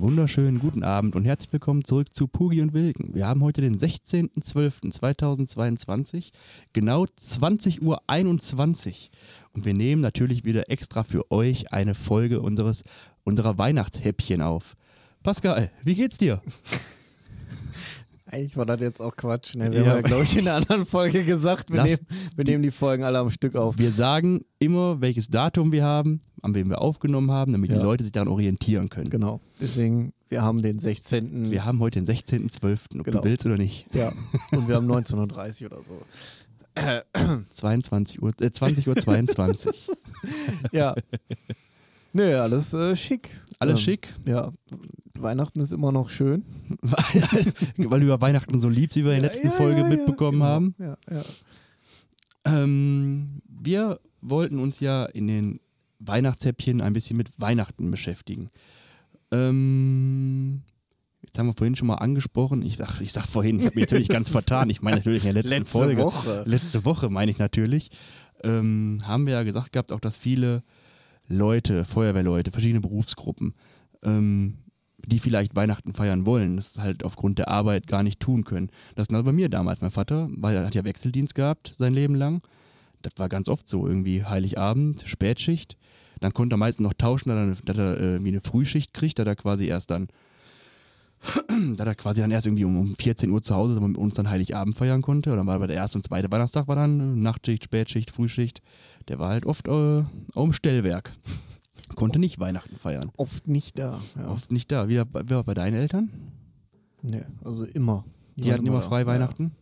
Wunderschönen guten Abend und herzlich willkommen zurück zu Pugi und Wilken. Wir haben heute den 16.12.2022, genau 20.21 Uhr. Und wir nehmen natürlich wieder extra für euch eine Folge unseres, unserer Weihnachtshäppchen auf. Pascal, wie geht's dir? Eigentlich war das jetzt auch Quatsch. Ne? Wir Ja. haben ja, glaube ich, in einer anderen Folge gesagt, wir, nehmen, wir nehmen die Folgen alle am Stück auf. Wir sagen immer, welches Datum wir haben, an wem wir aufgenommen haben, damit die Ja. Leute sich daran orientieren können. Genau. Deswegen, wir haben den 16. Wir haben heute den 16.12., ob Genau. du willst oder nicht. ja. Und wir haben 1930 oder so. 22 Uhr, äh, 20 Uhr 22. Ja. Nö, alles äh, schick. Alles Ähm, schick, Ja. Weihnachten ist immer noch schön. weil du über Weihnachten so liebst, wie wir in der letzten Ja, Folge ja, mitbekommen ja, haben. Ähm, wir wollten uns ja in den Weihnachtshäppchen ein bisschen mit Weihnachten beschäftigen. Ähm, jetzt haben wir vorhin schon mal angesprochen. Ich sag, ich sag vorhin, ich habe mich natürlich ganz vertan. Ich meine natürlich in der letzten Letzte Folge. Woche. Letzte Woche meine ich natürlich. Ähm, haben wir ja gesagt gehabt, auch dass viele Leute, Feuerwehrleute, verschiedene Berufsgruppen, ähm, die vielleicht Weihnachten feiern wollen, das halt aufgrund der Arbeit gar nicht tun können. Das genau bei mir damals. Mein Vater, weil er hat ja Wechseldienst gehabt sein Leben lang. Das war ganz oft so, irgendwie Heiligabend, Spätschicht. Dann konnte er meistens noch tauschen, dass er, dass er äh, irgendwie eine Frühschicht kriegt, dass er quasi erst dann, dass er quasi dann erst irgendwie um, um 14 Uhr zu Hause ist, aber mit uns dann Heiligabend feiern konnte. Oder war bei der erste und zweite Weihnachtstag war dann äh, Nachtschicht, Spätschicht, Frühschicht. Der war halt oft äh, im Stellwerk. Konnte nicht Weihnachten feiern. Oft nicht da. Ja. Oft nicht da. Wie, war bei deinen Eltern? Nee, also immer. Die hatten immer da. frei Ja. Weihnachten?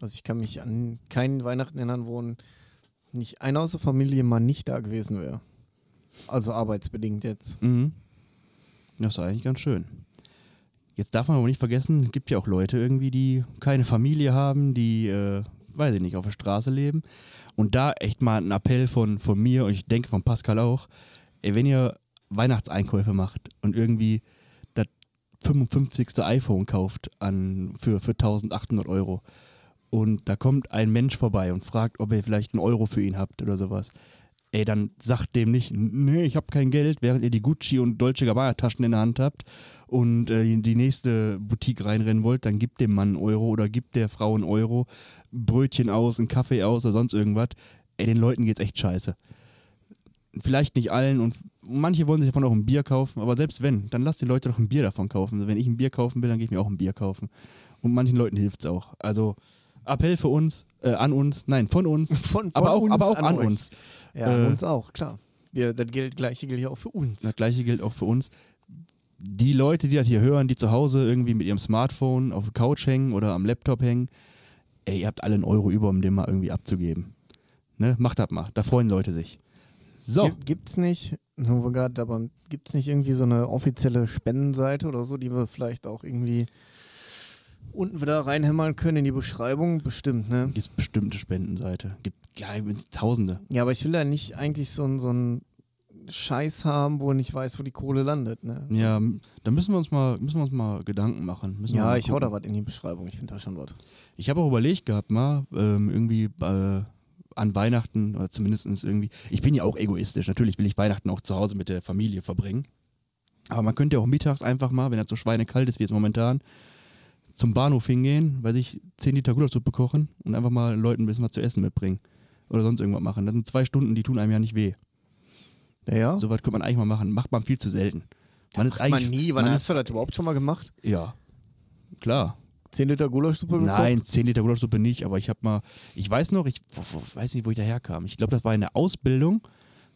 Also ich kann mich an keinen Weihnachten erinnern, wo nicht einer aus der Familie mal nicht da gewesen wäre. Also arbeitsbedingt jetzt. Mhm. Das ist eigentlich ganz schön. Jetzt darf man aber nicht vergessen, es gibt ja auch Leute irgendwie, die keine Familie haben, die, äh, weiß ich nicht, auf der Straße leben. Und da echt mal ein Appell von, von mir und ich denke von Pascal auch, ey, wenn ihr Weihnachtseinkäufe macht und irgendwie das 55. iPhone kauft an, für, für 1800 Euro und da kommt ein Mensch vorbei und fragt, ob ihr vielleicht einen Euro für ihn habt oder sowas, ey, dann sagt dem nicht, nee, ich habe kein Geld, während ihr die Gucci und Dolce Gabbana Taschen in der Hand habt und äh, in die nächste Boutique reinrennen wollt, dann gibt dem Mann einen Euro oder gibt der Frau einen Euro, Brötchen aus, einen Kaffee aus oder sonst irgendwas. Ey, den Leuten geht's echt scheiße. Vielleicht nicht allen und manche wollen sich davon auch ein Bier kaufen, aber selbst wenn, dann lasst die Leute doch ein Bier davon kaufen. Wenn ich ein Bier kaufen will, dann gehe ich mir auch ein Bier kaufen. Und manchen Leuten hilft's auch. Also Appell für uns, äh, an uns, nein, von uns, Von, von aber auch, uns aber auch an, euch. uns. Ja, an Äh, uns auch, klar. Wir, das gilt, gleiche gilt ja auch für uns. Das gleiche gilt auch für uns. Die Leute, die das hier hören, die zu Hause irgendwie mit ihrem Smartphone auf der Couch hängen oder am Laptop hängen, ey, ihr habt alle einen Euro über, um den mal irgendwie abzugeben. Ne? Macht das mal, da freuen Leute sich. So, Gibt, gibt's nicht, haben wir aber gibt's nicht irgendwie so eine offizielle Spendenseite oder so, die wir vielleicht auch irgendwie unten wieder reinhämmern können in die Beschreibung? Bestimmt, ne? gibt es bestimmte Spendenseite. Gibt ja, gibt's Tausende. Ja, aber ich will da nicht eigentlich so einen so einen Scheiß haben, wo ich nicht weiß, wo die Kohle landet, ne? Ja, da müssen wir uns mal, müssen wir uns mal Gedanken machen. Müssen Ja, ich hau da was in die Beschreibung. Ich finde da schon was. Ich habe auch überlegt gehabt, mal ähm, irgendwie äh, an Weihnachten oder zumindest irgendwie. Ich bin ja auch egoistisch. Natürlich will ich Weihnachten auch zu Hause mit der Familie verbringen. Aber man könnte ja auch mittags einfach mal, wenn das so schweinekalt ist wie jetzt momentan, zum Bahnhof hingehen, weiß ich, 10 Liter Gulaschsuppe kochen und einfach mal Leuten ein bisschen was zu essen mitbringen. Oder sonst irgendwas machen. Das sind zwei Stunden, die tun einem ja nicht weh. Ja, ja. So was könnte man eigentlich mal machen. Macht man viel zu selten. Man ist Macht man eigentlich. nie. Wann man hast du das überhaupt schon mal gemacht? ist, Ja. Klar. 10 Liter Gulaschsuppe gekocht? Nein, 10 Liter Gulaschsuppe nicht, aber ich habe mal, ich weiß noch, ich weiß nicht, wo ich daherkam. Ich glaube, das war in der Ausbildung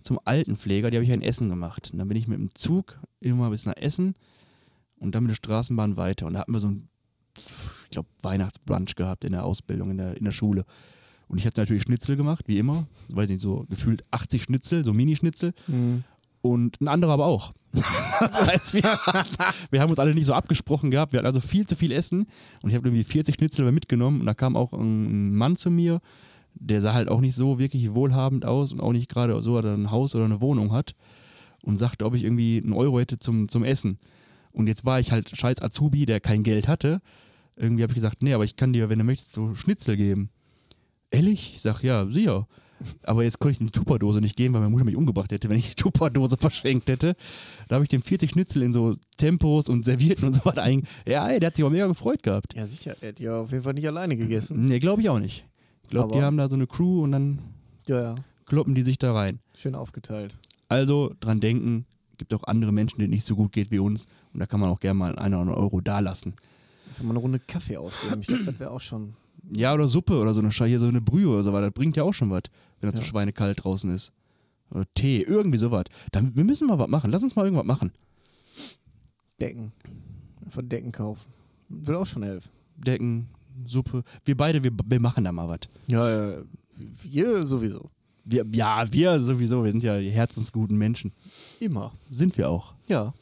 zum Altenpfleger, die habe ich ja in Essen gemacht. Und dann bin ich mit dem Zug immer bis nach Essen und dann mit der Straßenbahn weiter. Und da hatten wir so ein, ich glaube, Weihnachtsbrunch gehabt in der Ausbildung, in der, in der Schule. Und ich hatte natürlich Schnitzel gemacht, wie immer. Weiß nicht, so gefühlt 80 Schnitzel, so Mini-Schnitzel. Mhm. Und ein anderer aber auch. das heißt, wir, wir haben uns alle nicht so abgesprochen gehabt. Wir hatten also viel zu viel Essen. Und ich habe irgendwie 40 Schnitzel mitgenommen. Und da kam auch ein Mann zu mir, der sah halt auch nicht so wirklich wohlhabend aus und auch nicht gerade so, dass er ein Haus oder eine Wohnung hat. Und sagte, ob ich irgendwie einen Euro hätte zum, zum Essen. Und jetzt war ich halt scheiß Azubi, der kein Geld hatte. Irgendwie habe ich gesagt, nee, aber ich kann dir, wenn du möchtest, so Schnitzel geben. Ehrlich? Ich sag, ja, sicher. Aber jetzt konnte ich in die Tupperdose nicht gehen, weil meine Mutter mich umgebracht hätte, wenn ich die Tupperdose verschenkt hätte. Da habe ich dem 40 Schnitzel in so Tempos und Servierten und so weiter ein. Ja, ey, der hat sich auch mega gefreut gehabt. Ja, sicher. Er hat ja auf jeden Fall nicht alleine gegessen. Nee, glaube ich auch nicht. Ich glaube, die Aber- haben da so eine Crew und dann Ja, ja. kloppen die sich da rein. Schön aufgeteilt. Also dran denken, gibt auch andere Menschen, denen nicht so gut geht wie uns. Und da kann man auch gerne mal einen oder anderen Euro dalassen. Wenn man eine Runde Kaffee ausgeben, ich glaube, das wäre auch schon. Ja, oder Suppe oder so eine hier so eine Brühe oder so was. Das bringt ja auch schon was, wenn das so Ja. schweinekalt draußen ist. Oder Tee, irgendwie sowas. Dann, wir müssen mal was machen. Lass uns mal irgendwas machen. Decken. Von Decken kaufen. Will auch schon helfen. Decken, Suppe. Wir beide, wir, wir machen da mal was. Ja, ja. Wir sowieso. Wir, ja, wir sowieso. Wir sind ja die herzensguten Menschen. Immer. Sind wir auch. Ja.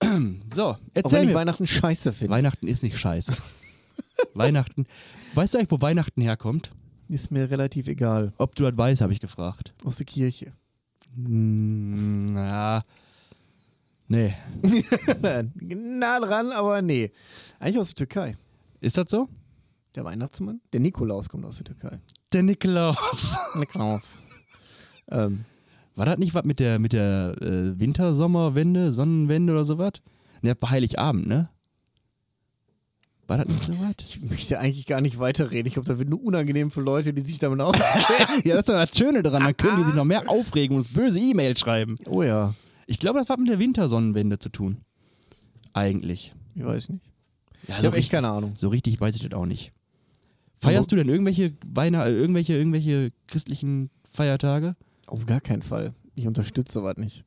So, Auch wenn erzähl ich mir. Weihnachten scheiße finde. Weihnachten ist nicht scheiße. Weihnachten. Weißt du eigentlich, wo Weihnachten herkommt? Ist mir relativ egal. Ob du das weißt, habe ich gefragt. Aus der Kirche. Hm, na. Nee. nah dran, aber nee. Eigentlich aus der Türkei. Ist das so? Der Weihnachtsmann? Der Nikolaus kommt aus der Türkei. Der Nikolaus. Nikolaus. ähm, War das nicht was mit der, mit der äh, Winter-Sommerwende, Sonnenwende oder sowas? Ne, war Heiligabend, ne? War das nicht so was? ich möchte eigentlich gar nicht weiterreden. Ich glaube, da wird nur unangenehm für Leute, die sich damit auskennen. ja, das ist doch das Schöne daran. Dann können die sich noch mehr aufregen und uns böse E-Mails schreiben. oh ja. Ich glaube, das hat mit der Wintersonnenwende zu tun. Eigentlich. Ich weiß nicht. Ja, Ich habe echt keine Ahnung. So richtig weiß ich das auch nicht. Feierst du denn irgendwelche Weihnachten, äh, irgendwelche, irgendwelche christlichen Feiertage? Auf gar keinen Fall. Ich unterstütze sowas nicht.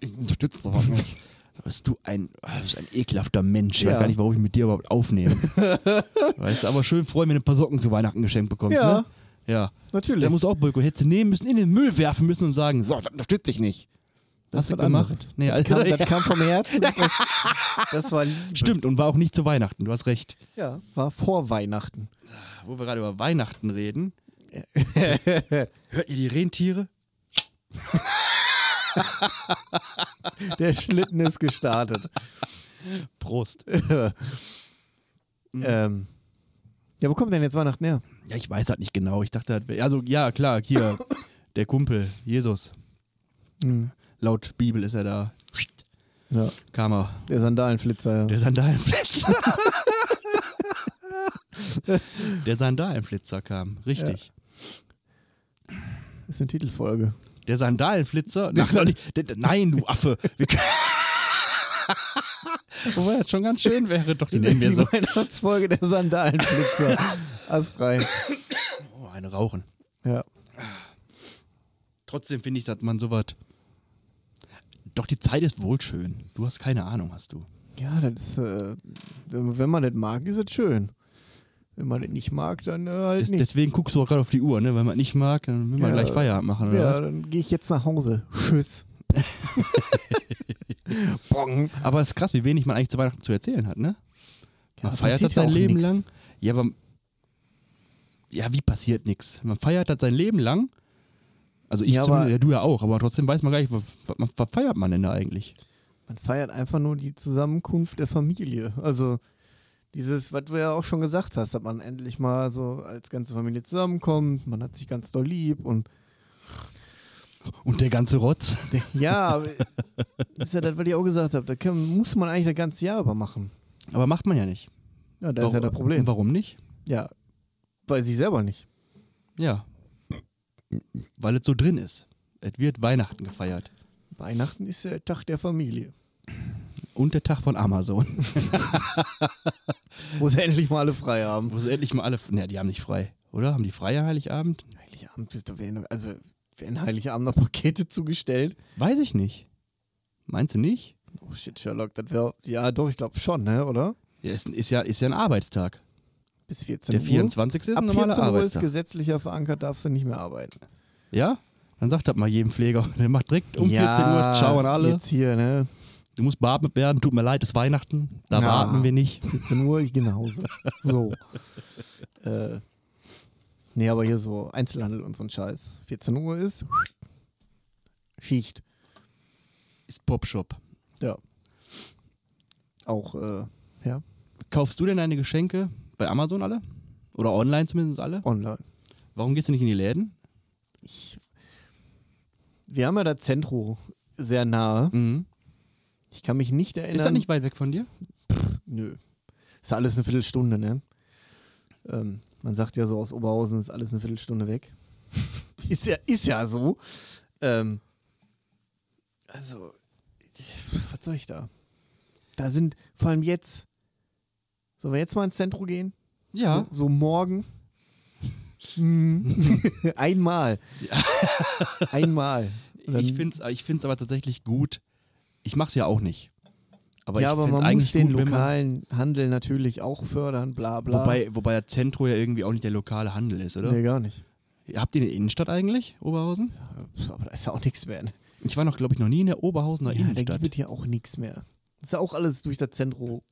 Ich unterstütze sowas nicht. Bist du ein, bist ein ekelhafter Mensch. Ich weiß Ja. gar nicht, warum ich mit dir überhaupt aufnehme. weißt du, aber schön freuen, wenn du ein paar Socken zu Weihnachten geschenkt bekommst, Ja. ne? Ja. Natürlich. Der muss auch Boykott. Hättest du nehmen müssen, in den Müll werfen müssen und sagen, so, das unterstütze ich nicht. das Hast du gemacht? anderes. Nee, das, Alter, kam, das kam vom Herzen. Das, das war Liebe. Stimmt, und war auch nicht zu Weihnachten. Du hast recht. Ja, war vor Weihnachten. Wo wir gerade über Weihnachten reden. Hört ihr die Rentiere? Der Schlitten ist gestartet. Prost. ähm, ja, wo kommt denn jetzt Weihnachten her? Ja, ich weiß das nicht genau. Ich dachte, das wär- also ja, klar, hier, der Kumpel, Jesus. Hm. Laut Bibel ist er da. Ja, Kam er. der Sandalenflitzer. Ja. Der Sandalenflitzer. der Sandalenflitzer kam, richtig. ist eine Titelfolge. Der Sandalenflitzer. Ach, doch nicht, der, nein, du Affe. Wobei das schon ganz schön wäre, doch die nennen wir Die so. Weihnachtsfolge der Sandalenflitzer. Astrein. Oh, eine rauchen. Ja. Trotzdem finde ich, dass man sowas. Doch die Zeit ist wohl schön. Du hast keine Ahnung, hast du. Ja, das ist, äh, wenn man das mag, ist es schön. Wenn man das nicht mag, dann äh, halt nicht. Deswegen guckst du auch gerade auf die Uhr, ne? Wenn man nicht mag, dann will man Ja. gleich Feierabend machen, oder? Ja, was? dann gehe ich jetzt nach Hause. Tschüss. Aber es ist krass, wie wenig man eigentlich zu Weihnachten zu erzählen hat, ne? Man Ja, feiert das sein Leben nix. lang. Ja, aber. Ja, wie passiert nichts? Man feiert das sein Leben lang. Also ich Ja, aber- ja, du ja auch, aber trotzdem weiß man gar nicht, was, was, was feiert man denn da eigentlich? Man feiert einfach nur die Zusammenkunft der Familie. Also dieses, was du ja auch schon gesagt hast, dass man endlich mal so als ganze Familie zusammenkommt, man hat sich ganz doll lieb und Und der ganze Rotz. ja, das ist ja das, was ich auch gesagt habe, da muss man eigentlich das ganze Jahr über machen. Aber macht man ja nicht. Ja, das ist ja das Problem. warum nicht? Ja, weiß ich selber nicht. Ja. Weil es so drin ist. Es wird Weihnachten gefeiert. Weihnachten ist der Tag der Familie. Und der Tag von Amazon. Wo sie endlich mal alle frei haben. Wo sie endlich mal alle. Ne, die haben nicht frei, oder? Haben die frei an Heiligabend? Heiligabend ist, da werden, also werden Heiligabend noch Pakete zugestellt. Weiß ich nicht. Meinst du nicht? Oh shit, Sherlock, das wäre, ja doch, ich glaube schon, ne, oder? Ja, ist, ist, ja, ist ja ein Arbeitstag. Bis 14 Der Uhr. 24. ist ein Ab normaler 14 Uhr ist Arbeitstag. gesetzlicher verankert, darfst du nicht mehr arbeiten. Ja? Dann sagt das mal jedem Pfleger. Der macht direkt um 14 Uhr, schauen alle. Jetzt hier, ne? Du musst beatmet werden, tut mir leid, ist Weihnachten. Da Ja. warten wir nicht. 14 Uhr, ich gehe nach Hause. So. äh, nee, aber hier so Einzelhandel und so ein Scheiß. 14 Uhr ist Schicht. Ist Popshop. Ja. Auch, äh, ja, Kaufst du denn deine Geschenke bei Amazon alle? Oder online zumindest alle? online. Warum gehst du nicht in die Läden? ich, wir haben ja das Zentro sehr nahe. Mhm. Ich kann mich nicht erinnern. Ist das nicht weit weg von dir? Nö. Ist ja alles eine Viertelstunde, ne? Ähm, man sagt ja so aus Oberhausen ist alles eine Viertelstunde weg. ist, ja, ist ja so. Ähm, also, was soll ich da? Da sind vor allem jetzt. Sollen wir jetzt mal ins Zentrum gehen? Ja. So, so morgen. Mhm. Einmal. Einmal. Ich finde es ich find's aber tatsächlich gut. Ich mache es ja auch nicht. Aber ja, ich aber man eigentlich muss den gut, lokalen Handel natürlich auch fördern, bla bla. wobei, wobei der Zentro ja irgendwie auch nicht der lokale Handel ist, oder? Nee, gar nicht. Habt ihr eine Innenstadt eigentlich, Oberhausen? Ja, Aber da ist ja auch nichts mehr. ne? Ich war noch, glaube ich, noch nie in der Oberhausener Ja, da Innenstadt. gibt es hier auch nichts mehr. Das ist ja auch alles durch das Zentrum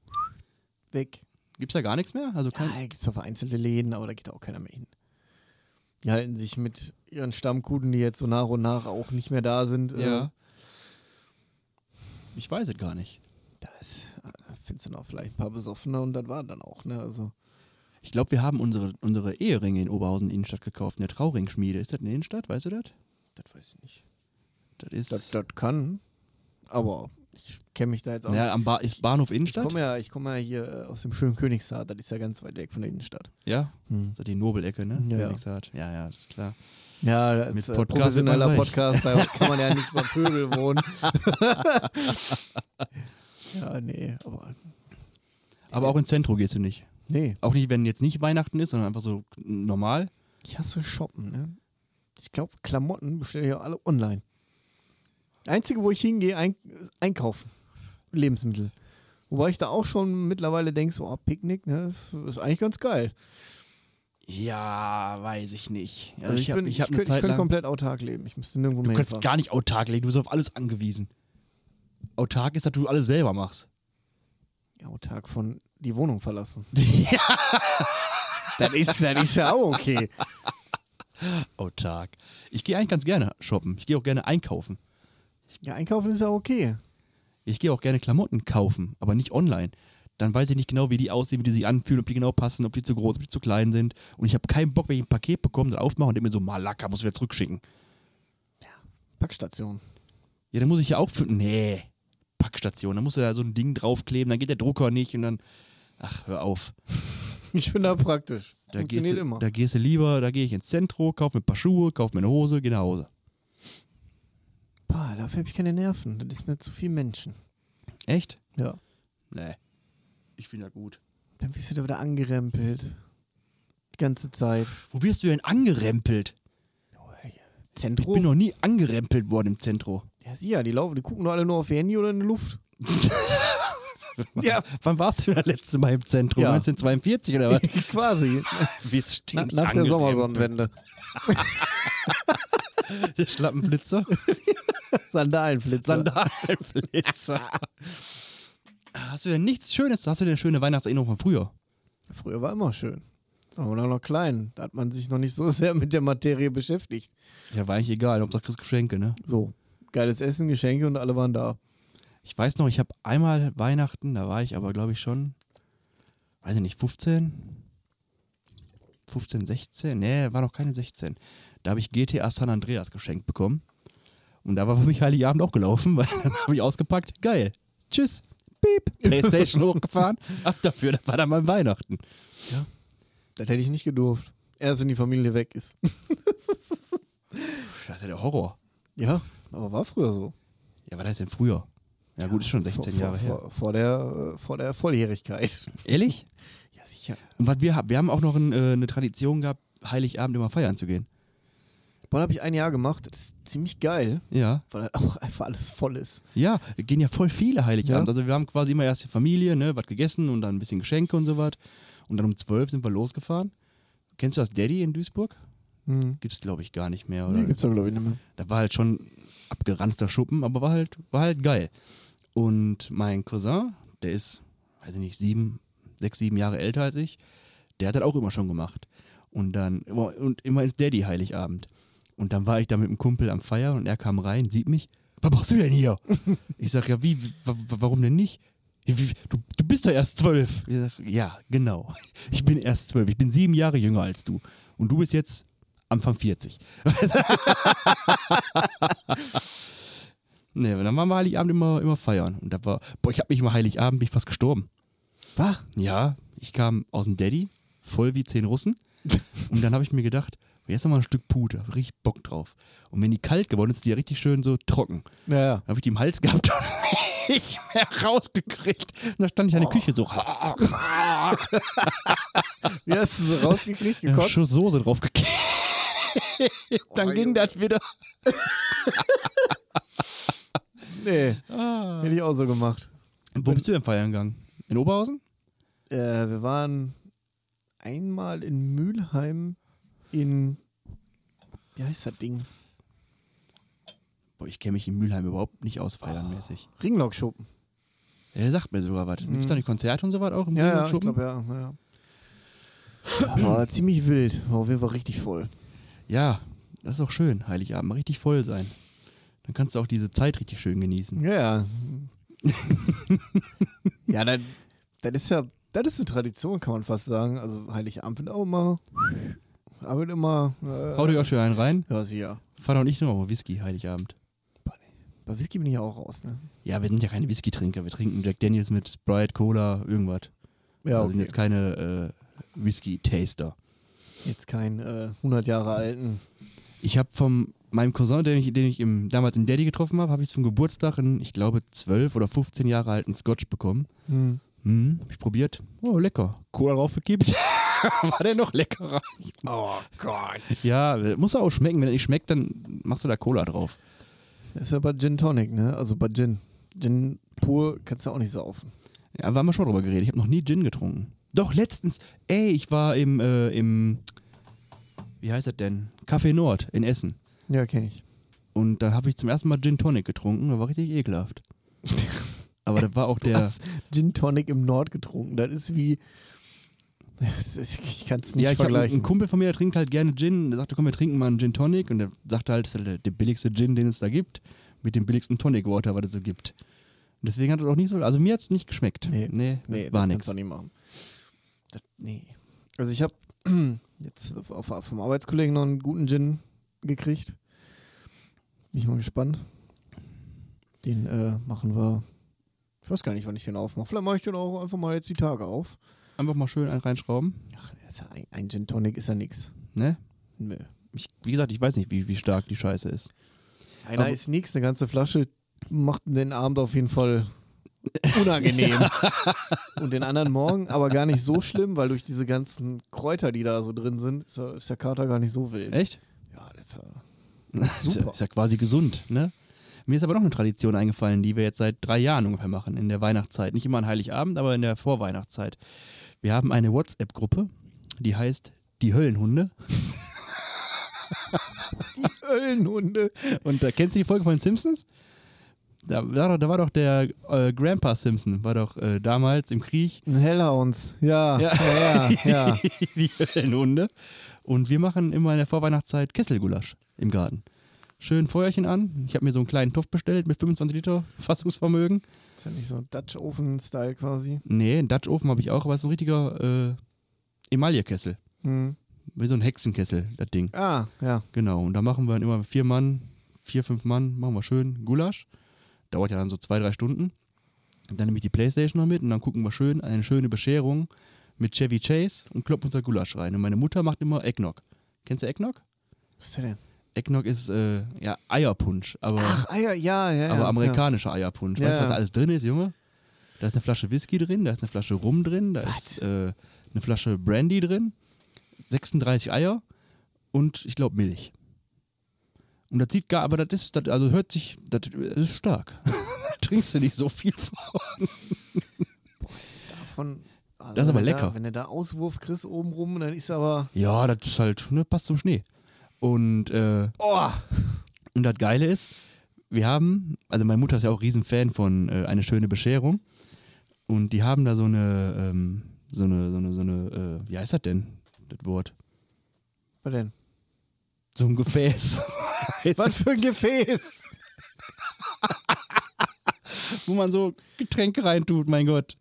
weg. Gibt es da gar nichts mehr? Also kein, Ja, da gibt es vereinzelte Läden, aber da geht auch keiner mehr hin. Die halten sich mit ihren Stammkunden, die jetzt so nach und nach auch nicht mehr da sind. äh, ja. Ich weiß es gar nicht. Da ist, äh, findest du noch vielleicht ein paar Besoffene und das war dann auch, ne? Also, Ich glaube, wir haben unsere, unsere Eheringe in Oberhausen Innenstadt gekauft, in der Trauringschmiede. Ist das eine Innenstadt? Weißt du das? das weiß ich nicht. Das ist. Das, das kann, aber ich kenne mich da jetzt auch ja, am ba ist Bahnhof Ich Innenstadt? komme ja, ich komm ja hier äh, aus dem schönen Königshaar, das ist ja ganz weit weg von der Innenstadt. Ja, das ist die Nobelecke, ne? Ja. Königshardt. Ja, ja, ist klar. Ja, als Mit äh, Podcast professioneller wird man reich. Podcast, da kann man ja nicht bei Pöbel wohnen. ja, nee, aber Aber auch ins Zentrum gehst du nicht. nee, Auch nicht, wenn jetzt nicht Weihnachten ist, sondern einfach so normal. ich hasse Shoppen, ne? Ich glaube, Klamotten bestelle ich ja alle online. Einzige, wo ich hingehe, ein, ist einkaufen. Lebensmittel. Wobei ich da auch schon mittlerweile denke, so, oh, Picknick, ne, ist, ist eigentlich ganz geil. Ja, weiß ich nicht. Also, Also ich, ich, bin, ich ich, hab eine könnte, ich könnte komplett autark leben. Ich müsste nirgendwo Du mehr kannst hinfahren. gar nicht autark leben, du bist auf alles angewiesen. Autark ist, dass du alles selber machst. Ja, autark von die Wohnung verlassen. ja. Das ist, das ist ja auch okay. Autark. Ich gehe eigentlich ganz gerne shoppen. Ich gehe auch gerne einkaufen. Ja, einkaufen ist ja okay. Ich gehe auch gerne Klamotten kaufen, aber nicht online. Dann weiß ich nicht genau, wie die aussehen, wie die sich anfühlen, ob die genau passen, ob die zu groß, ob die zu klein sind. Und ich habe keinen Bock, wenn ich ein Paket bekomme, dann aufmache und denke mir so, Malaka, muss ich wieder zurückschicken. Packstation. Ja, dann muss ich ja auch für. Nee. Packstation. Dann musst du da so ein Ding draufkleben, dann geht der Drucker nicht und dann. Ach, hör auf. Ich finde das praktisch. Da gehst, Funktioniert du, immer. da gehst du lieber, da gehe ich ins Zentrum, kaufe mir ein paar Schuhe, kaufe mir eine Hose, gehe nach Hause. Boah, dafür habe ich keine Nerven. Das ist mir zu viel Menschen. Echt? Ja. Nee. Ich finde das gut. Dann wirst du da wieder angerempelt. Die ganze Zeit. Wo wirst du denn angerempelt? Ich Zentrum? bin noch nie angerempelt worden im Zentrum. ja, sie ja, die laufen, die gucken doch alle nur auf ihr Handy oder in die Luft. ja, Wann warst du das letzte Mal im Zentrum? Ja. 1942 oder was? quasi. Wie es Na, stinkt. nach der Sommersonnenwende. Schlappenflitzer. Sandalenflitzer. Sandalenflitzer. Hast du denn nichts Schönes? Hast du denn eine schöne Weihnachtserinnerung von früher? Früher war immer schön. Aber noch, noch klein. Da hat man sich noch nicht so sehr mit der Materie beschäftigt. Ja, war eigentlich egal. Hauptsache kriegst Geschenke, ne? So, geiles Essen, Geschenke und alle waren da. Ich weiß noch, ich habe einmal Weihnachten, da war ich aber, glaube ich, schon, weiß ich nicht, 15? 15, 16? Nee, war noch keine 16. Da habe ich GTA San Andreas geschenkt bekommen. Und da war für mich Heiligabend auch gelaufen, weil dann habe ich ausgepackt. Geil. Tschüss. Piep. Playstation hochgefahren. Ab dafür, das war dann mal Weihnachten. Das hätte ich nicht gedurft. Erst wenn die Familie weg ist. Das ist ja der Horror. Ja, aber war früher so. Ja, was heißt denn früher? Ja, gut, ist schon 16 vor, Jahre vor, her. Vor, vor, der, äh, vor der Volljährigkeit. Ehrlich? Ja, sicher. Und was wir haben, wir haben auch noch ein, äh, eine Tradition gehabt, Heiligabend immer feiern zu gehen. Bonn habe ich ein Jahr gemacht. Das ist ziemlich geil, Ja. weil halt auch einfach alles voll ist. Ja, gehen ja voll viele Heiligabend. Ja. Also wir haben quasi immer erst die Familie, ne, was gegessen und dann ein bisschen Geschenke und so was. Und dann um 12 sind wir losgefahren. Kennst du das Daddy in Duisburg? Hm. Gibt's glaube ich gar nicht mehr. Oder? Nee, gibt's doch, glaube ich, nicht mehr. Da war halt schon abgeranzter Schuppen, aber war halt, war halt geil. Und mein Cousin, der ist, weiß ich nicht, sieben, sechs, sieben Jahre älter als ich, der hat das auch immer schon gemacht. Und dann, und immer ins Daddy Heiligabend. Und dann war ich da mit einem Kumpel am Feiern und er kam rein, sieht mich. Was machst du denn hier? Ich sag, ja, wie, wa- wa- warum denn nicht? "Ja, wie- Du, du bist doch erst zwölf. Ich sag, ja, genau. Ich bin erst zwölf. Ich bin sieben Jahre jünger als du. Und du bist jetzt Anfang 40. nee, dann waren wir Heiligabend immer, immer feiern. Und da war, boah, ich habe mich immer Heiligabend, bin ich fast gestorben. Was? Ja, ich kam aus dem Daddy, voll wie zehn Russen. Und dann habe ich mir gedacht, jetzt noch mal ein Stück Pute, hab richtig Bock drauf. Und wenn die kalt geworden ist, ist die ja richtig schön so trocken. Ja, ja. Habe ich die im Hals gehabt und nicht mehr rausgekriegt. Und da stand ich an der Küche so. Wie hast du so rausgekriegt? Ja, Gekotzt? Schuss Soße drauf gekippt. Dann Oh, ging Junge. das wieder. Nee, Ah. hätte ich auch so gemacht. Wo bist du denn feiern gegangen? In Oberhausen? Äh, wir waren einmal in Mülheim in. Wie heißt das Ding? Boah, ich kenne mich in Mülheim überhaupt nicht aus, feiernmäßig. Ringlockschuppen. Ja, der sagt mir sogar was. Gibt es Mhm. da nicht Konzerte und so was auch im Ja, ja, ich Ringlockschuppen? glaube, ja. ja. War ziemlich wild. War auf jeden Fall richtig voll. Ja, das ist auch schön, Heiligabend. Richtig voll sein. Dann kannst du auch diese Zeit richtig schön genießen. Ja, ja. ja, das, das ist ja, das ist eine Tradition, kann man fast sagen. Also Heiligabend wird auch immer, aber immer. Äh, Hau dir auch schön einen rein. Ja, ja. Vater und ich nur mal Whisky, Heiligabend. Bei Whisky bin ich ja auch raus, ne? Ja, wir sind ja keine Whisky-Trinker. Wir trinken Jack Daniels mit Sprite, Cola, irgendwas. Ja, wir okay. sind jetzt keine äh, Whisky-Taster. Jetzt kein äh, 100 Jahre alten. Ich habe von meinem Cousin, den ich, den ich im, damals im Daddy getroffen habe, habe ich zum Geburtstag einen, ich glaube, 12 oder 15 Jahre alten Scotch bekommen. Hm. Hm, hab ich probiert. Oh, lecker. Cola draufgekippt. War der noch leckerer? Oh Gott. Ja, muss auch schmecken. Wenn er nicht schmeckt, dann machst du da Cola drauf. Das ist ja bei Gin Tonic, ne? Also bei Gin. Gin pur kannst du auch nicht saufen. Ja, wir haben schon drüber geredet. Ich habe noch nie Gin getrunken. Doch, letztens. Ey, ich war im, äh, im, wie heißt das denn? Café Nord in Essen. Ja, kenne ich. Und da habe ich zum ersten Mal Gin Tonic getrunken. Das war richtig ekelhaft. Aber das war auch der. Was? Gin Tonic im Nord getrunken. Das ist wie. Ich kann es nicht ja, ich vergleichen. einen Kumpel von mir, der trinkt halt gerne Gin. Der sagte, komm, wir trinken mal einen Gin Tonic. Und der sagte halt, das ist halt der billigste Gin, den es da gibt. Mit dem billigsten Tonic Water, was es so gibt. Und deswegen hat es auch nicht so. Also mir hat es nicht geschmeckt. Nee. nee, nee, war das nichts. kannst du nicht machen. Das, nee. Also ich habe jetzt vom Arbeitskollegen noch einen guten Gin gekriegt. Bin ich mal gespannt. Den äh, machen wir. Ich weiß gar nicht, wann ich den aufmache. Vielleicht mache ich den auch einfach mal jetzt die Tage auf. Einfach mal schön einen reinschrauben. Ach, ja ein, ein Gin Tonic ist ja nix. Ne? Nö. Ich, wie gesagt, ich weiß nicht, wie, wie stark die Scheiße ist. Einer Aber- ist nix, eine ganze Flasche macht den Abend auf jeden Fall unangenehm. Und den anderen Morgen aber gar nicht so schlimm, weil durch diese ganzen Kräuter, die da so drin sind, ist, der- ist der Kater gar nicht so wild. Echt? Ja, das ist ja Ist ja, Super. ist ja quasi gesund, ne? Mir ist aber noch eine Tradition eingefallen, die wir jetzt seit drei Jahren ungefähr machen, in der Weihnachtszeit. Nicht immer an Heiligabend, aber in der Vorweihnachtszeit. Wir haben eine WhatsApp-Gruppe, die heißt Die Höllenhunde. Höllenhunde. Und da kennst du die Folge von den Simpsons? Da, war doch- da war doch der äh, Grandpa Simpson, war doch äh, damals im Krieg Ein Hellhounds. Ja, Ja. ja, ja. ja. die Höllenhunde. Und wir machen immer in der Vorweihnachtszeit Kesselgulasch im Garten. Schön Feuerchen an. Ich habe mir so einen kleinen Topf bestellt mit 25 Liter Fassungsvermögen. Ist ja nicht so Dutch Oven-Style quasi. Nee, einen Dutch Ofen habe ich auch, aber es ist ein richtiger äh, Emaillekessel. Hm. Wie so ein Hexenkessel, das Ding. Ah, ja. Genau. Und da machen wir dann immer vier Mann, vier, fünf Mann, machen wir schön Gulasch. Dauert ja dann so zwei, drei Stunden. Und dann nehme ich die Playstation noch mit und dann gucken wir schön eine schöne Bescherung mit Chevy Chase und kloppen unser Gulasch rein. Und meine Mutter macht immer Eggnog. Kennst du Eggnog? Was ist der denn? Eggnog ist äh, ja Eierpunsch, aber, Ach, Eier, ja, ja, ja. aber amerikanischer Eierpunsch. Weißt du, was da alles drin ist, Junge? Da ist eine Flasche Whisky drin, da ist eine Flasche Rum drin, da Was? ist äh, eine Flasche Brandy drin, 36 Eier und ich glaube Milch. Und das sieht gar, aber das ist, das, also hört sich, das ist stark. Trinkst du nicht so viel von. Davon, also Das ist aber lecker. Da, wenn du da Auswurf kriegst oben rum, dann ist aber. Ja, das ist halt, ne, passt zum Schnee. Und, äh, Oh! und das Geile ist, wir haben, also meine Mutter ist ja auch Riesenfan von äh, Eine schöne Bescherung. Und die haben da so eine, ähm, so eine, so eine, so eine, äh, wie heißt das denn, das Wort? Was denn? So ein Gefäß. Was für ein Gefäß! Wo man so Getränke reintut, mein Gott.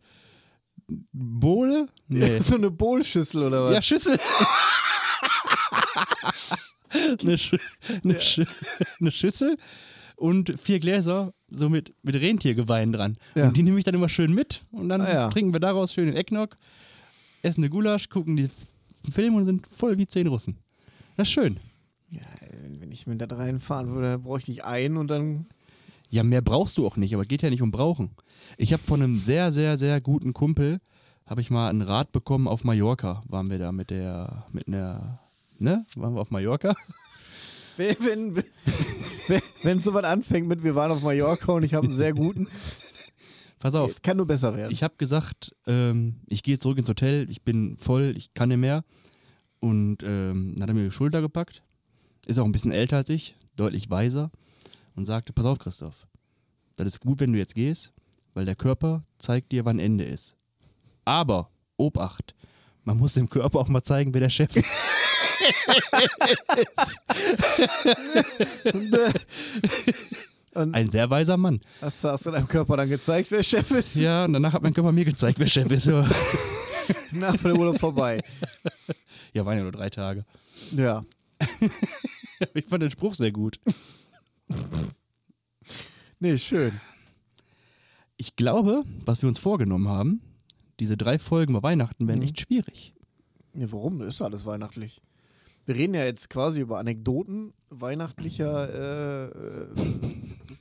Bohle? Nee. So eine Bohlschüssel oder was? Ja, Schüssel. eine, Sch eine, Sch eine Schüssel und vier Gläser so mit, mit Rentiergeweih dran. Ja. Und die nehme ich dann immer schön mit und dann Ah, ja. trinken wir daraus schön den Eggnog, essen eine Gulasch, gucken die Filme und sind voll wie zehn Russen. Das ist schön. Ja, wenn ich mit da reinfahren würde, bräuchte ich einen und dann. Ja, mehr brauchst du auch nicht, aber geht ja nicht um Brauchen. Ich habe von einem sehr, sehr, sehr guten Kumpel, habe ich mal einen Rat bekommen auf Mallorca. Waren wir da mit der, mit einer, ne? Waren wir auf Mallorca? Wenn, wenn, wenn, wenn so was anfängt mit, wir waren auf Mallorca und ich habe einen sehr guten, Pass auf, kann nur besser werden. ich habe gesagt, ähm, ich gehe zurück ins Hotel, ich bin voll, ich kann nicht mehr. Und ähm, dann hat er mir die Schulter gepackt, ist auch ein bisschen älter als ich, deutlich weiser und sagte, pass auf Christoph, das ist gut, wenn du jetzt gehst, weil der Körper zeigt dir, wann Ende ist. Aber, Obacht, man muss dem Körper auch mal zeigen, wer der Chef ist. und, äh, Ein sehr weiser Mann. hast, du- hast du deinem Körper dann gezeigt, wer Chef ist? Ja, und danach hat mein Körper mir gezeigt, wer Chef ist. Ja, Nach der Urlaub vorbei. ja waren ja nur drei Tage. Ja. Ich fand den Spruch sehr gut. Nee, schön. Ich glaube, was wir uns vorgenommen haben, diese drei Folgen bei Weihnachten werden Mhm. echt schwierig. Nee, warum? Ist alles weihnachtlich. Wir reden ja jetzt quasi über Anekdoten weihnachtlicher äh, äh,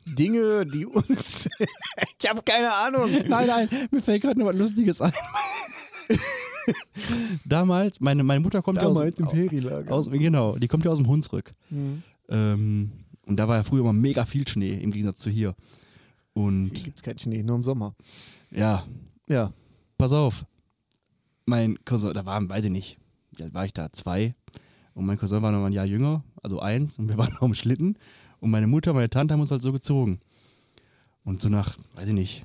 Dinge, die uns. ich habe keine Ahnung. Nein, nein, mir fällt gerade noch was Lustiges ein. Damals, meine, meine Mutter kommt Damals ja im aus, Ferienlager. aus, genau, die kommt ja aus dem Hunsrück. Mhm. Ähm, und da war ja früher immer mega viel Schnee im Gegensatz zu hier. Hier Und gibt es keinen Schnee, nur im Sommer. ja, Ja. pass auf. Mein Cousin, da waren, weiß ich nicht, alt war ich da? Zwei. Und mein Cousin war noch ein Jahr jünger, also eins. Und wir waren noch im Schlitten. Und meine Mutter, meine Tante haben uns halt so gezogen. Und so nach, weiß ich nicht,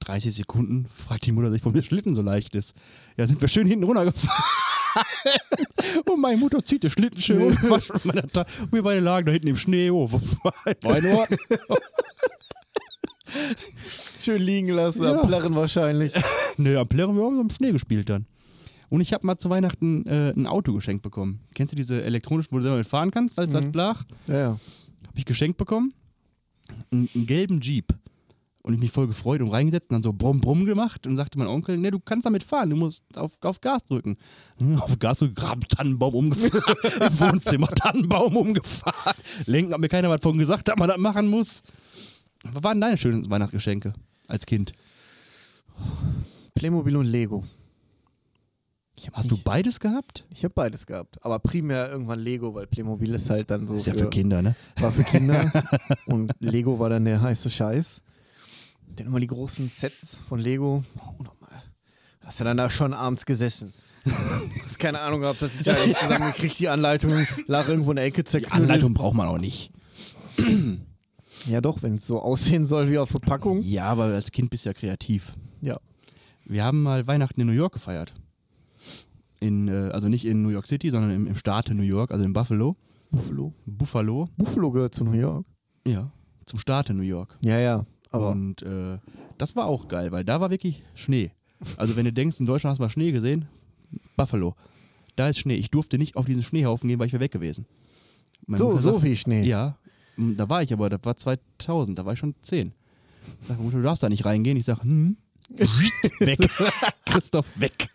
30 Sekunden fragt die Mutter sich, warum der Schlitten so leicht ist. Ja, sind wir schön hinten runtergefahren. und meine Mutter zieht den Schlitten schön und wir beide lagen da hinten im Schnee. Oh, war in Ordnung. Schön liegen lassen, Ja. am Plärren wahrscheinlich. Nö, am Plärren, wir haben im Schnee gespielt dann. Und ich habe mal zu Weihnachten äh, ein Auto geschenkt bekommen. Kennst du diese elektronischen, wo du selber fahren kannst, als, Mhm. Blach? Ja, ja. Habe ich geschenkt bekommen. Einen, einen gelben Jeep. Und ich mich voll gefreut und reingesetzt und dann so brumm brumm gemacht und sagte mein Onkel, ne, du kannst damit fahren, du musst auf, auf Gas drücken. Hm, Auf Gas drücken, grab Tannenbaum umgefahren, im Wohnzimmer Tannenbaum umgefahren. Lenken hat mir keiner was von gesagt, dass man das machen muss. Was waren deine schönen Weihnachtsgeschenke als Kind? Playmobil und Lego. Hast du beides gehabt? Ich habe beides gehabt. Aber primär irgendwann Lego, weil Playmobil ist halt dann so ist ja für Kinder, ne? war für Kinder. und Lego war dann der heiße Scheiß. Dann immer die großen Sets von Lego. Oh, nochmal. Hast du dann da schon abends gesessen. Hast keine Ahnung gehabt, dass ich da nicht zusammengekriegt, die Anleitung lag irgendwo in der Ecke Die zerknüllt. Anleitung braucht man auch nicht. Ja doch, wenn es so aussehen soll wie auf Verpackung. Ja, aber als Kind bist du ja kreativ. Ja. Wir haben mal Weihnachten in New York gefeiert. In, äh, also nicht in New York City, sondern im, im Staate New York, also in Buffalo. Buffalo. Buffalo, Buffalo gehört zu New York. ja, zum Staate New York. Ja, ja. Aber Und äh, das war auch geil, weil da war wirklich Schnee. Also wenn du denkst, in Deutschland hast du mal Schnee gesehen, Buffalo, da ist Schnee. Ich durfte nicht auf diesen Schneehaufen gehen, weil ich wäre weg gewesen. Meine so, so sagt- viel Schnee. Ja, da war ich aber, das war 2000, da war ich schon 10. Sag, Mutter, du darfst da nicht reingehen. Ich sag, hm, weg. Christoph, weg.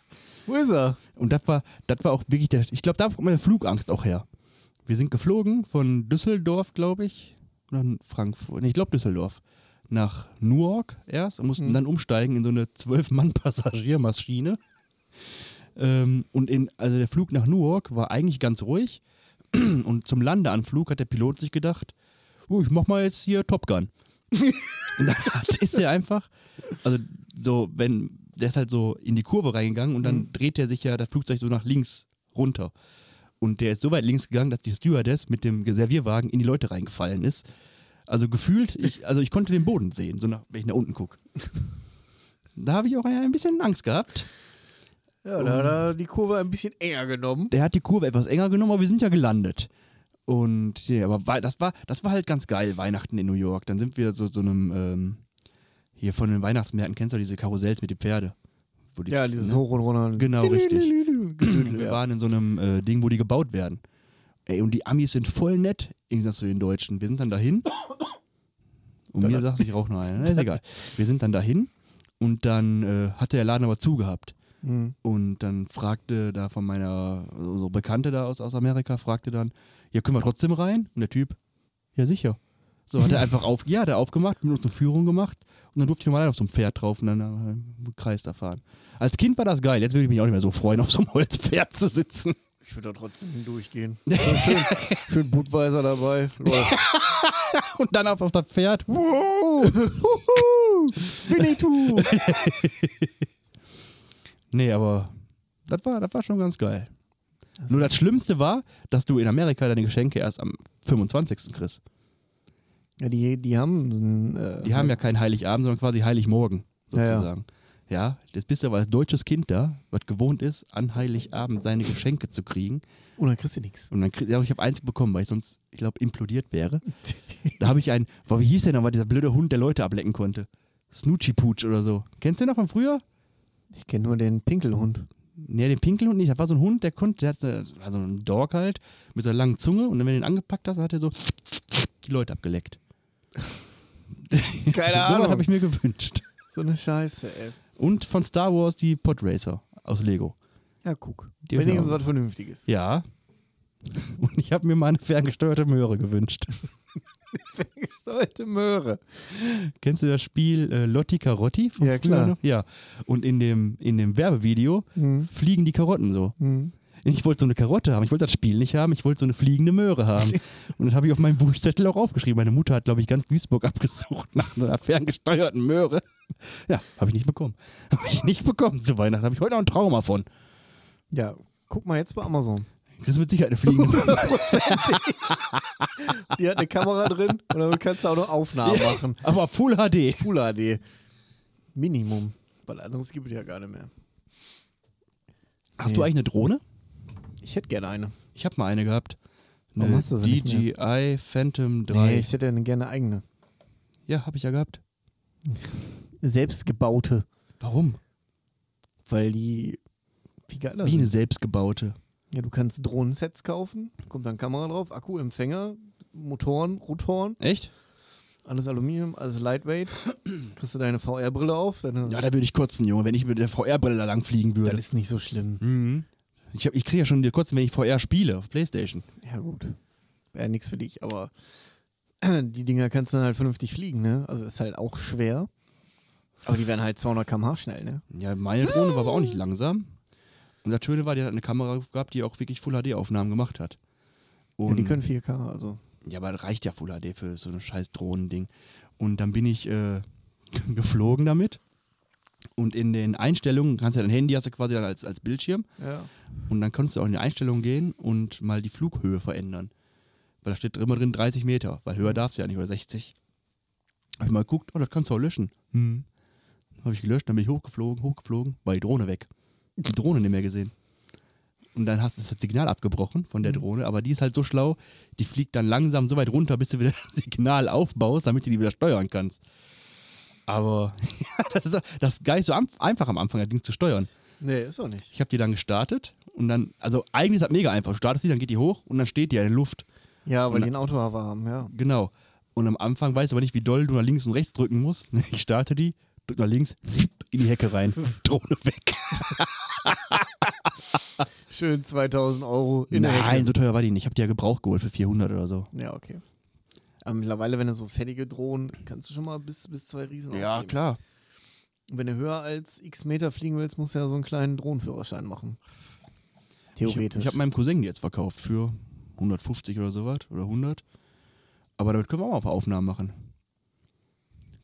Wo ist er? Und das war, das war auch wirklich der, ich glaube, da kommt meine Flugangst auch her. Wir sind geflogen von Düsseldorf, glaube ich, oder Frankfurt, nee, ich glaube Düsseldorf, nach Newark erst und mussten Mhm. dann umsteigen in so eine 12-Mann-Passagiermaschine. Ähm, und in, also der Flug nach Newark war eigentlich ganz ruhig. Und zum Landeanflug hat der Pilot sich gedacht, oh, ich mach mal jetzt hier Top Gun. und dann ist er einfach, also so, wenn, der ist halt so in die Kurve reingegangen und dann Mhm. dreht er sich ja das Flugzeug so nach links runter. Und der ist so weit links gegangen, dass die Stewardess mit dem Servierwagen in die Leute reingefallen ist. Also gefühlt, ich, also ich konnte den Boden sehen, so nach, wenn ich nach unten gucke. Da habe ich auch ein bisschen Angst gehabt. Ja, da hat er die Kurve ein bisschen enger genommen. Der hat die Kurve etwas enger genommen, aber wir sind ja gelandet. Und ja, aber das war, das war halt ganz geil, Weihnachten in New York. Dann sind wir so so einem, ähm, hier von den Weihnachtsmärkten, kennst du diese Karussells mit den Pferde? Die- Ja, dieses ne? Hoch und Runter. Genau, richtig. Wir waren in so einem äh, Ding, wo die gebaut werden. Ey, und die Amis sind voll nett, im Gegensatz zu den Deutschen. Wir sind dann dahin. Und mir sagt ich rauche noch eine. Na, ist egal. Wir sind dann dahin und dann äh, hatte der Laden aber zugehabt. Mhm. Und dann fragte da von meiner, so Bekannte da aus, aus Amerika, fragte dann, ja, können wir trotzdem rein? Und der Typ, ja, sicher. So hat er einfach auf, ja, der aufgemacht, mit uns eine Führung gemacht und dann durfte ich nochmal auf so einem Pferd drauf und dann äh, im Kreis da fahren. Als Kind war das geil, jetzt würde ich mich auch nicht mehr so freuen, auf so einem Holzpferd zu sitzen. Ich würde da trotzdem durchgehen. schön, schön Budweiser dabei. Und dann auf, auf das Pferd. Winnetou! Nee, aber das war, das war schon ganz geil. Nur das Schlimmste war, dass du in Amerika deine Geschenke erst am 25. kriegst. Ja, die, die haben so ein, äh, Die haben ja keinen Heiligabend, sondern quasi Heiligmorgen, Ja, ja. sozusagen. Ja, jetzt bist du aber als deutsches Kind da, was gewohnt ist, an Heiligabend seine Geschenke zu kriegen. Oh, dann kriegst du nichts. Und dann krieg, ja, ich habe eins bekommen, weil ich sonst, ich glaube, implodiert wäre. da habe ich einen, boah, wie hieß der nochmal, dieser blöde Hund, der Leute ablecken konnte? Snoochie Pooch oder so. Kennst du den noch von früher? Ich kenne nur den Pinkelhund. Nee, den Pinkelhund nicht. Das war so ein Hund, der konnte, der hat so, war so ein Dog halt, mit so einer langen Zunge und dann, wenn du ihn angepackt hast, hat er so die Leute abgeleckt. Keine so was habe ich mir gewünscht. So eine Scheiße, ey. Und von Star Wars die Podracer aus Lego. Ja, guck. Die Wenigstens was Vernünftiges. Ja. Und ich habe mir mal eine ferngesteuerte Möhre gewünscht. Gesteuerte Möhre. Kennst du das Spiel äh, Lotti Carotti? Ja, klar. Noch? Ja. Und in dem, in dem Werbevideo Hm. fliegen die Karotten so. Hm. Ich wollte so eine Karotte haben, ich wollte das Spiel nicht haben, ich wollte so eine fliegende Möhre haben. Und das habe ich auf meinem Wunschzettel auch aufgeschrieben. Meine Mutter hat, glaube ich, ganz Duisburg abgesucht nach so einer ferngesteuerten Möhre. Ja, habe ich nicht bekommen. Habe ich nicht bekommen zu Weihnachten. Habe ich heute noch ein Trauma von. Ja, guck mal jetzt bei Amazon. Kriegst du mit Sicherheit eine fliegende Möhre. Die hat eine Kamera drin und damit kannst du auch noch Aufnahmen Ja. machen. Aber Full HD. Full HD. Minimum. Weil anderes gibt es ja gar nicht mehr. Hast Nee. du eigentlich eine Drohne? Ich hätte gerne eine. Ich habe mal eine gehabt. Warum Eine hast du sie DJI Phantom 3. Nee, ich hätte eine gerne eigene. ja, habe ich ja gehabt. Selbstgebaute. Warum? Weil die viel geiler Wie eine sind. selbstgebaute. Ja, du kannst Drohnensets kaufen. Kommt dann Kamera drauf, Akku, Empfänger, Motoren, Rotoren. Echt? Alles Aluminium, alles Lightweight. Kriegst du deine VR-Brille auf. Deine, Ja, da würde ich kotzen, Junge, wenn ich mit der VR-Brille da lang fliegen würde. das ist nicht so schlimm. Mhm. Ich, hab- ich kriege ja schon die Kotzen, wenn ich VR spiele auf Playstation. Ja, gut. Wäre nichts für dich, aber die Dinger kannst du dann halt vernünftig fliegen, ne? Also ist halt auch schwer. Aber die werden halt 200 km/h schnell, ne? Ja, meine Drohne war aber auch nicht langsam. Und das Schöne war, die hat eine Kamera gehabt, die auch wirklich Full-HD-Aufnahmen gemacht hat. Ja, Und die können 4K, also. Ja, aber das reicht ja Full HD für so ein scheiß Drohnending. Und dann bin ich äh, geflogen damit. Und in den Einstellungen, kannst du ja dein Handy hast du quasi dann als, als Bildschirm. Ja. Und dann kannst du auch in die Einstellungen gehen und mal die Flughöhe verändern. Weil da steht immer drin 30 Meter, weil höher darfst du ja nicht, oder 60. Hab ich mal geguckt, oh, das kannst du auch löschen. Hm. Habe ich gelöscht, dann bin ich hochgeflogen, hochgeflogen, war die Drohne weg. Die Drohne nicht mehr gesehen. Und dann hast du das Signal abgebrochen von der Drohne, aber die ist halt so schlau, die fliegt dann langsam so weit runter, bis du wieder das Signal aufbaust, damit du die wieder steuern kannst. Aber das ist, das ist gar nicht so am- einfach am Anfang, das Ding zu steuern. Nee, ist auch nicht. Ich habe die dann gestartet und dann, also eigentlich ist das mega einfach. Du startest die, dann geht die hoch und dann steht die in der Luft. Ja, weil Und- die einen Autohover haben, ja. Genau. Und am Anfang weißt du aber nicht, wie doll du nach links und rechts drücken musst. Ich starte die, drück nach links, in die Hecke rein, Drohne weg. Schön 2000 Euro in der Nein, Hecke. so teuer war die nicht. Ich habe die ja gebraucht geholt für 400 oder so. Ja, okay. Aber mittlerweile, wenn du so fertige Drohnen, kannst du schon mal bis, bis zwei Riesen ausgeben. klar. Und wenn du höher als x Meter fliegen willst, musst du ja so einen kleinen Drohnenführerschein machen. Theoretisch. Ich, ich habe meinem Cousin die jetzt verkauft für 150 oder sowas oder 100. Aber damit können wir auch mal ein paar Aufnahmen machen.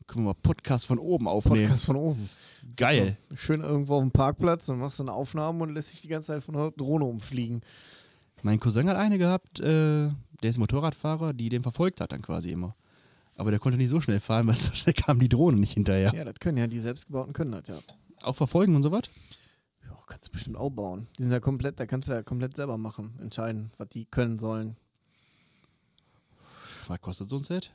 Können wir mal Podcast von oben aufnehmen. Podcast von oben. Geil. So, schön irgendwo auf dem Parkplatz, dann machst du eine Aufnahme und lässt sich die ganze Zeit von der Drohne umfliegen. Mein Cousin hat eine gehabt, äh, der ist Motorradfahrer, die den verfolgt hat dann quasi immer. Aber der konnte nicht so schnell fahren, weil so schnell kam die Drohne nicht hinterher. Ja, das können ja die selbstgebauten können das ja. Auch verfolgen und sowas? Ja, kannst du bestimmt auch bauen. Die sind ja komplett, da kannst du ja komplett selber machen, entscheiden, was die können sollen. Was kostet so ein Set?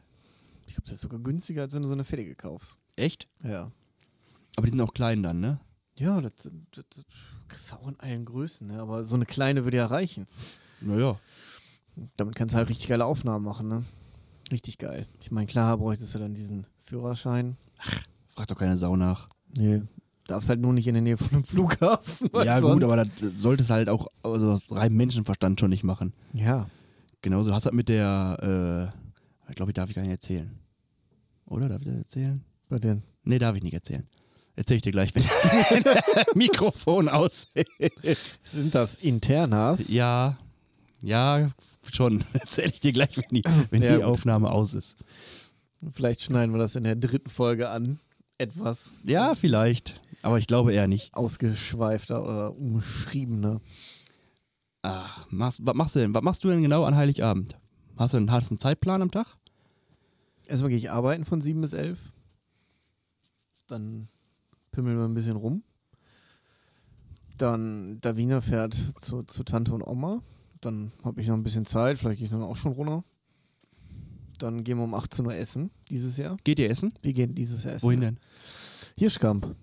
Ich glaube, das ist sogar günstiger, als wenn du so eine fertige kaufst. Echt? Ja. Aber die sind auch klein dann, ne? Ja, das, das, das kriegst du auch in allen Größen, ne? aber so eine kleine würde ja reichen. Naja. Damit kannst du halt richtig geile Aufnahmen machen, ne? Richtig geil. Ich meine, klar bräuchtest du dann diesen Führerschein. Frag doch keine Sau nach. Nee. Darfst halt nur nicht in der Nähe von einem Flughafen. ja, sonst- gut, aber das solltest du halt auch also aus reinem Menschenverstand schon nicht machen. Ja. Genauso hast du das mit der, äh, ich glaube, ich darf ich gar nicht erzählen. Oder? Darf ich das erzählen? Bei den. Nee, darf ich nicht erzählen. Erzähl ich dir gleich, wenn Mikrofon aus ist. Sind das Internas? Ja, ja, schon. Erzähl ich dir gleich, wenn die, wenn Ja, die. Aufnahme aus ist. Vielleicht schneiden wir das in der dritten Folge an. Etwas Ja, vielleicht. Aber ich glaube eher nicht. ausgeschweifter oder umschriebener. Ach, machst, was machst du denn? Was machst du denn genau an Heiligabend? Hast du einen, hast du einen Zeitplan am Tag? Erstmal gehe ich arbeiten von 7 bis 11. Dann pimmeln wir ein bisschen rum. Dann Davina fährt zu, zu Tante und Oma. Dann habe ich noch ein bisschen Zeit. Vielleicht gehe ich dann auch schon runter. Dann gehen wir um 18 Uhr essen dieses Jahr. Geht ihr essen? Wir gehen dieses Jahr essen. Wohin denn? Hirschkamp.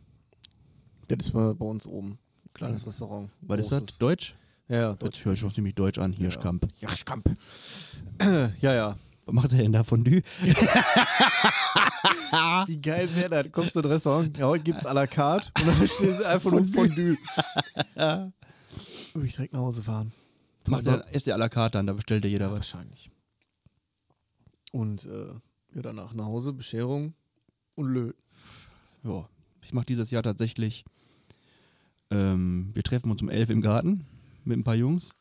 Das ist bei bei uns oben. Ein kleines Restaurant. Was ist das? Deutsch? Ja, ja, Das Deutsch. hört sich auch ziemlich deutsch an, Hirschkamp. Hirschkamp. ja, ja. Was macht er denn da Fondue? Wie geil wäre das? Kommst du in ein Restaurant, ja, heute gibt's à la carte und dann steht einfach nur Fondue. Würde ich direkt nach Hause fahren. Macht er, isst der à la carte dann, da bestellt ja jeder Ja, was. wahrscheinlich. Und äh, ja, danach nach Hause, Bescherung und Lö. Ja, ich mache dieses Jahr tatsächlich, ähm, wir treffen uns um 11 im Garten mit ein paar Jungs,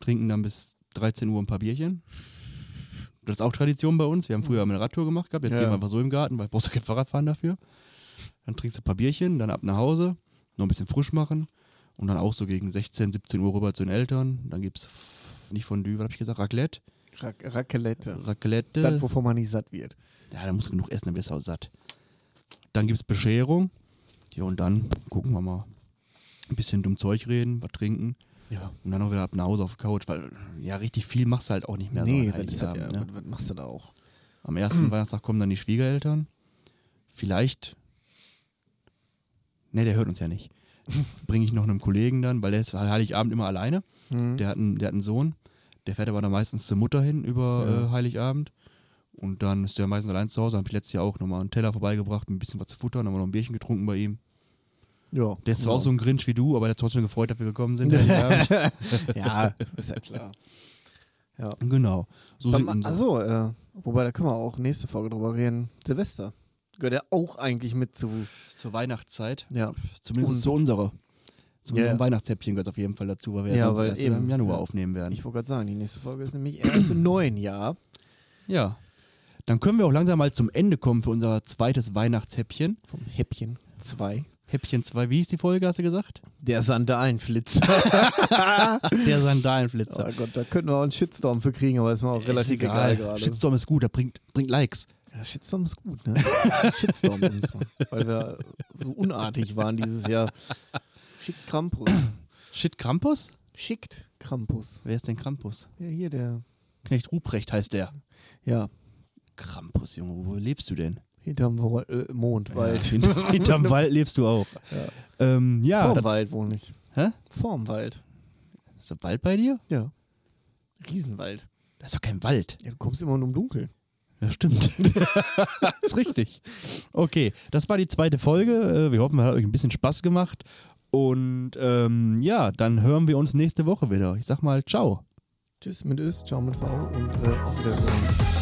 trinken dann bis 13 Uhr ein paar Bierchen. Das ist auch Tradition bei uns. Wir haben früher mal eine Radtour gemacht gehabt, jetzt Ja. gehen wir einfach so im Garten, weil brauchst du kein Fahrradfahren dafür. Dann trinkst du ein paar Bierchen, dann ab nach Hause, noch ein bisschen frisch machen und dann auch so gegen 16, 17 Uhr rüber zu den Eltern. Dann gibt es nicht Fondue, was habe ich gesagt, Raclette. Ra Raclette. Raclette. Das, wovon man nicht satt wird. Ja, da musst du genug essen, dann wirst du auch satt. Dann gibt es Bescherung. Ja, und dann gucken wir mal. Ein bisschen dumm Zeug reden, was trinken. Ja, und dann auch wieder ab nach Hause auf die Couch, weil ja, richtig viel machst du halt auch nicht mehr. nee, so das ist halt, ja, ne? was machst du da auch? Am ersten Weihnachtstag kommen dann die Schwiegereltern. Vielleicht. Ne, der hört uns ja nicht. Bringe ich noch einem Kollegen dann, weil der ist Heiligabend immer alleine. Hm. Der hat, einen, der hat einen Sohn. Der fährt aber dann meistens zur Mutter hin über Ja. äh, Heiligabend. Und dann ist der meistens allein zu Hause. Habe ich letztes Jahr auch nochmal einen Teller vorbeigebracht, ein bisschen was zu futtern, haben wir noch ein Bierchen getrunken bei ihm. ja, Der ist zwar auch so ein Grinch wie du, aber der hat trotzdem gefreut, dass wir gekommen sind. Ja, ist ja klar. Ja. genau. So Achso, äh, wobei da können wir auch nächste Folge drüber reden. Silvester. Gehört ja auch eigentlich mit zu. zur Weihnachtszeit. Ja, Zumindest Und- zu unserer. Zu Ja, unserem ja. Weihnachtshäppchen gehört auf jeden Fall dazu, weil wir Ja, weil erst wieder im eben, Januar ja. aufnehmen werden. ich wollte gerade sagen, die nächste Folge ist nämlich erst im neuen Jahr. ja. Dann können wir auch langsam mal zum Ende kommen für unser zweites Weihnachtshäppchen. Vom Häppchen 2. Häppchen 2, wie hieß die Folge, hast du gesagt? Der Sandalenflitzer. Der Sandalenflitzer. oh Gott, da könnten wir auch einen Shitstorm für kriegen, aber ist mir auch relativ egal, gerade. Shitstorm ist gut, der bringt, bringt Likes. Ja, Shitstorm ist gut, ne? Shitstorm uns mal. Weil wir so unartig waren dieses Jahr. Schickt Krampus. Shit Krampus? Schickt Krampus. Wer ist denn Krampus? Ja, hier der. Knecht Ruprecht heißt der. Ja, Krampus, Junge, wo lebst du denn? hinterm Wo äh, Mond, Wald. Ja, hint- hinterm Wald lebst du auch. Ja. Ähm, ja, Vorm Wald wohne ich. hä? Vorm Wald. Ist das Wald bei dir? Ja. Riesenwald. Das ist doch kein Wald. Ja, du kommst immer nur im Dunkeln. Ja, stimmt. ist richtig. Okay, das war die zweite Folge. Äh, Wir hoffen, es hat euch ein bisschen Spaß gemacht. Und ähm, ja, dann hören wir uns nächste Woche wieder. Ich sag mal, ciao. Tschüss mit Ös, ciao mit V und äh, auf Wiedersehen.